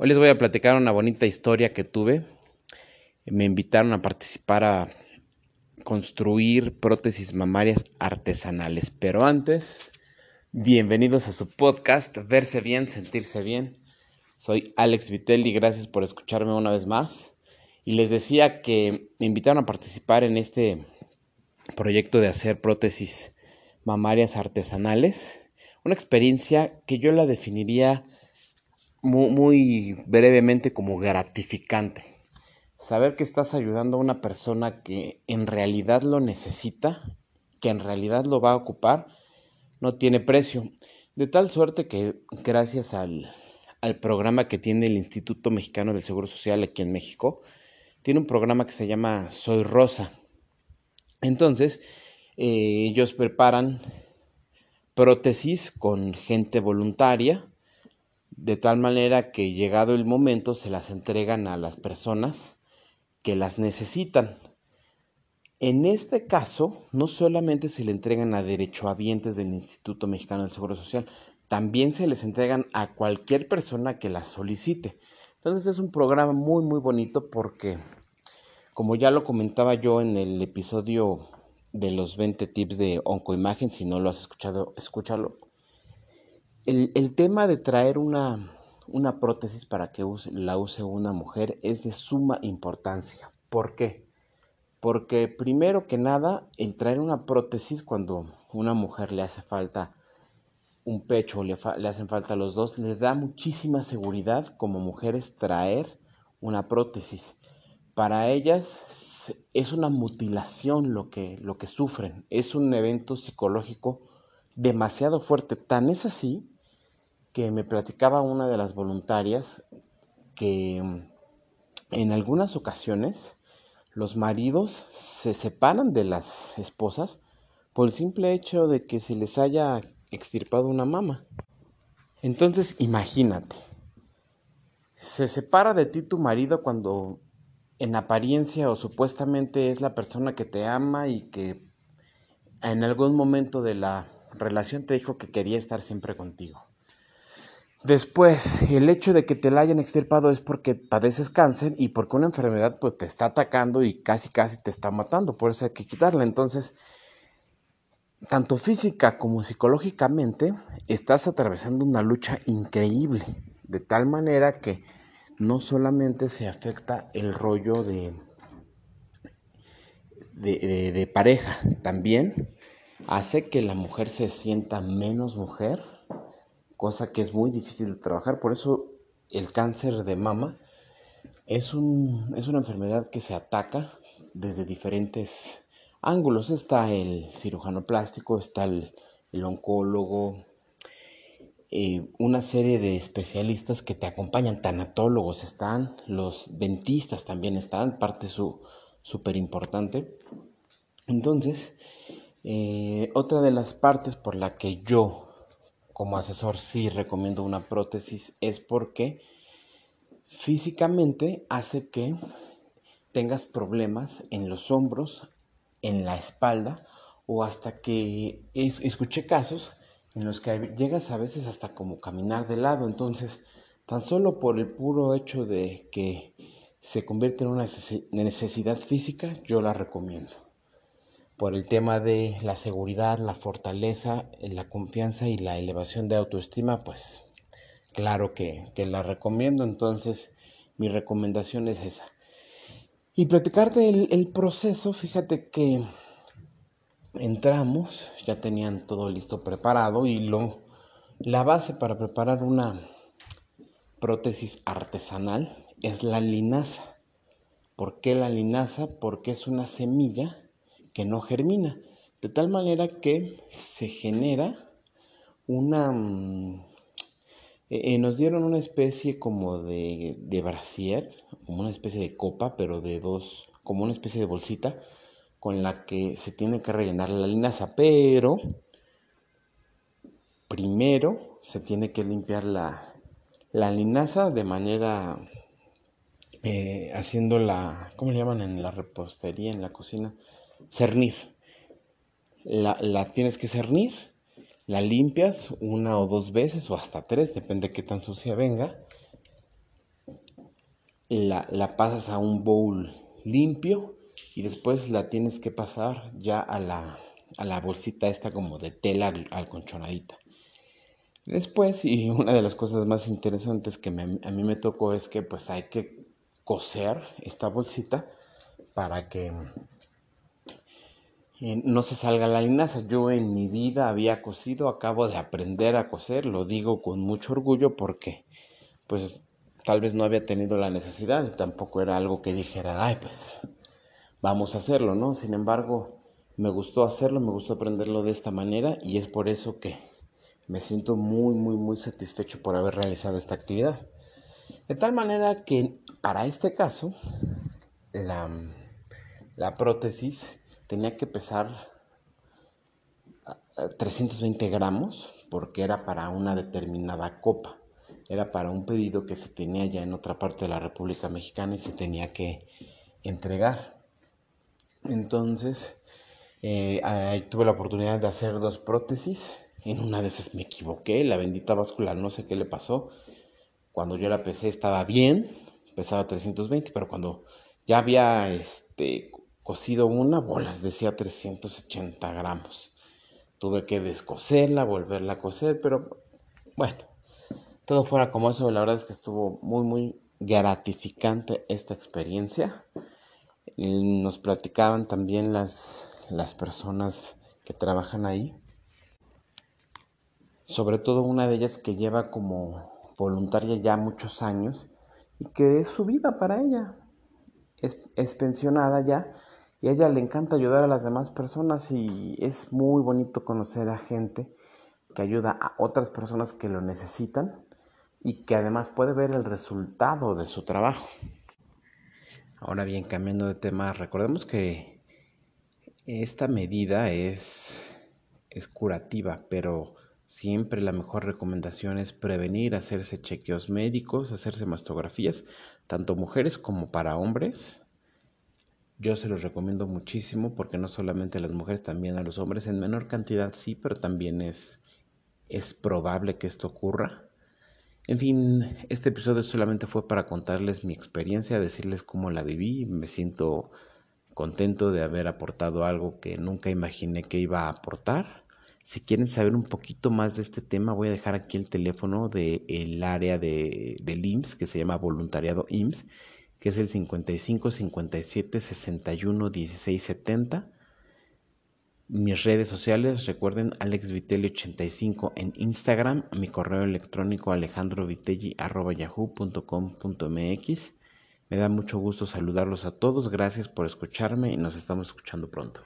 Hoy les voy a platicar una bonita historia que tuve. Me invitaron a participar a construir prótesis mamarias artesanales. Pero antes, bienvenidos a su podcast, Verse Bien, Sentirse Bien. Soy Alex Vitelli, gracias por escucharme una vez más. Y les decía que me invitaron a participar en este proyecto de hacer prótesis mamarias artesanales. Una experiencia que yo la definiría muy, brevemente como gratificante. Saber que estás ayudando a una persona que en realidad lo necesita, que en realidad lo va a ocupar, no tiene precio. De tal suerte que gracias al, programa que tiene el Instituto Mexicano del Seguro Social aquí en México, tiene un programa que se llama Soy Rosa. Entonces, eh, ellos preparan prótesis con gente voluntaria de tal manera que llegado el momento se las entregan a las personas que las necesitan. En este caso, no solamente se le entregan a derechohabientes del Instituto Mexicano del Seguro Social, también se les entregan a cualquier persona que las solicite. Entonces es un programa muy muy bonito porque, como ya lo comentaba yo en el episodio de los 20 tips de oncoimagen, si no lo has escuchado, escúchalo el, tema de traer una, una prótesis para que la use una mujer es de suma importancia. ¿Por qué? Porque primero que nada, el traer una prótesis cuando una mujer le hace falta un pecho le, le, hacen falta los dos, le da muchísima seguridad como mujeres traer una prótesis. Para ellas es una mutilación lo que, lo que sufren, es un evento psicológico demasiado fuerte. Tan es así que me platicaba una de las voluntarias que mm, en algunas ocasiones los maridos se separan de las esposas por el simple hecho de que se les haya extirpado una mama. Entonces, imagínate, se separa de ti tu marido cuando en apariencia o supuestamente es la persona que te ama y que en algún momento de la relación te dijo que quería estar siempre contigo. Después, el hecho de que te la hayan extirpado es porque padeces cáncer y porque una enfermedad pues te está atacando y casi casi te está matando, por eso hay que quitarla. Entonces, tanto física como psicológicamente, estás atravesando una lucha increíble, de tal manera que no solamente se afecta el rollo de, de, de pareja, también hace que la mujer se sienta menos mujer cosa que es muy difícil de trabajar. Por eso el cáncer de mama es, un, es una enfermedad que se ataca desde diferentes ángulos. Está el cirujano plástico, está el, oncólogo, eh, una serie de especialistas que te acompañan, tanatólogos están, los dentistas también están, parte súper importante. Entonces, eh, otra de las partes por la que yo como asesor sí recomiendo una prótesis es porque físicamente hace que tengas problemas en los hombros, en la espalda o hasta que escuché casos en los que llegas a veces hasta como caminar de lado. Entonces, tan solo por el puro hecho de que se convierte en una necesidad física, yo la recomiendo por el tema de la seguridad, la fortaleza, la confianza y la elevación de autoestima, pues claro que, la recomiendo. Entonces, mi recomendación es esa. Y platicarte el, el proceso, fíjate que entramos, ya tenían todo listo preparado y lo, la base para preparar una prótesis artesanal es la linaza. ¿Por qué la linaza? Porque es una semilla que no germina, de tal manera que se genera una... Mm, eh, eh, nos dieron una especie como de, de brasier, como una especie de copa, pero de dos, como una especie de bolsita con la que se tiene que rellenar la linaza, pero primero se tiene que limpiar la, la linaza de manera eh, haciendo la, ¿cómo le llaman en la repostería, en la cocina? Cernir. La, tienes que cernir, la limpias una o dos veces o hasta tres, depende de qué tan sucia venga. la, la pasas a un bowl limpio y después la tienes que pasar ya a la, a la bolsita esta como de tela alconchonadita. Después, y una de las cosas más interesantes que a mí me tocó es que pues hay que coser esta bolsita para que eh, no se salga la linaza. Yo en mi vida había cosido, acabo de aprender a coser, lo digo con mucho orgullo porque pues tal vez no había tenido la necesidad tampoco era algo que dijera, ay pues vamos a hacerlo, ¿no? Sin embargo, me gustó hacerlo, me gustó aprenderlo de esta manera y es por eso que me siento muy, muy, muy satisfecho por haber realizado esta actividad. De tal manera que para este caso, la, la prótesis tenía que pesar 320 gramos porque era para una determinada copa. Era para un pedido que se tenía ya en otra parte de la República Mexicana y se tenía que entregar. Entonces, eh, tuve la oportunidad de hacer dos prótesis en una de esas me equivoqué, la bendita báscula no sé qué le pasó. Cuando yo la pesé estaba bien, pesaba 320, pero cuando ya había este, cocido una, bolas decía 380 gramos. Tuve que descoserla, volverla a coser, pero bueno, todo fuera como eso, la verdad es que estuvo muy, muy gratificante esta experiencia. Nos platicaban también las, las personas que trabajan ahí sobre todo una de ellas que lleva como voluntaria ya muchos años y que es su vida para ella. Es, pensionada ya y a ella le encanta ayudar a las demás personas y es muy bonito conocer a gente que ayuda a otras personas que lo necesitan y que además puede ver el resultado de su trabajo. Ahora bien, cambiando de tema, recordemos que esta medida es, es curativa, pero Siempre la mejor recomendación es prevenir, hacerse chequeos médicos, hacerse mastografías, tanto mujeres como para hombres. Yo se los recomiendo muchísimo porque no solamente a las mujeres, también a los hombres, en menor cantidad sí, pero también es, es probable que esto ocurra. En fin, este episodio solamente fue para contarles mi experiencia, decirles cómo la viví. Me siento contento de haber aportado algo que nunca imaginé que iba a aportar. Si quieren saber un poquito más de este tema, voy a dejar aquí el teléfono del área de, del IMSS, que se llama Voluntariado IMSS, que es el 55 57 61 16 70. Mis redes sociales, recuerden alexvitelli85 en Instagram, mi correo electrónico alejandrovitelli.yahoo.com.mx. Me da mucho gusto saludarlos a todos, gracias por escucharme y nos estamos escuchando pronto.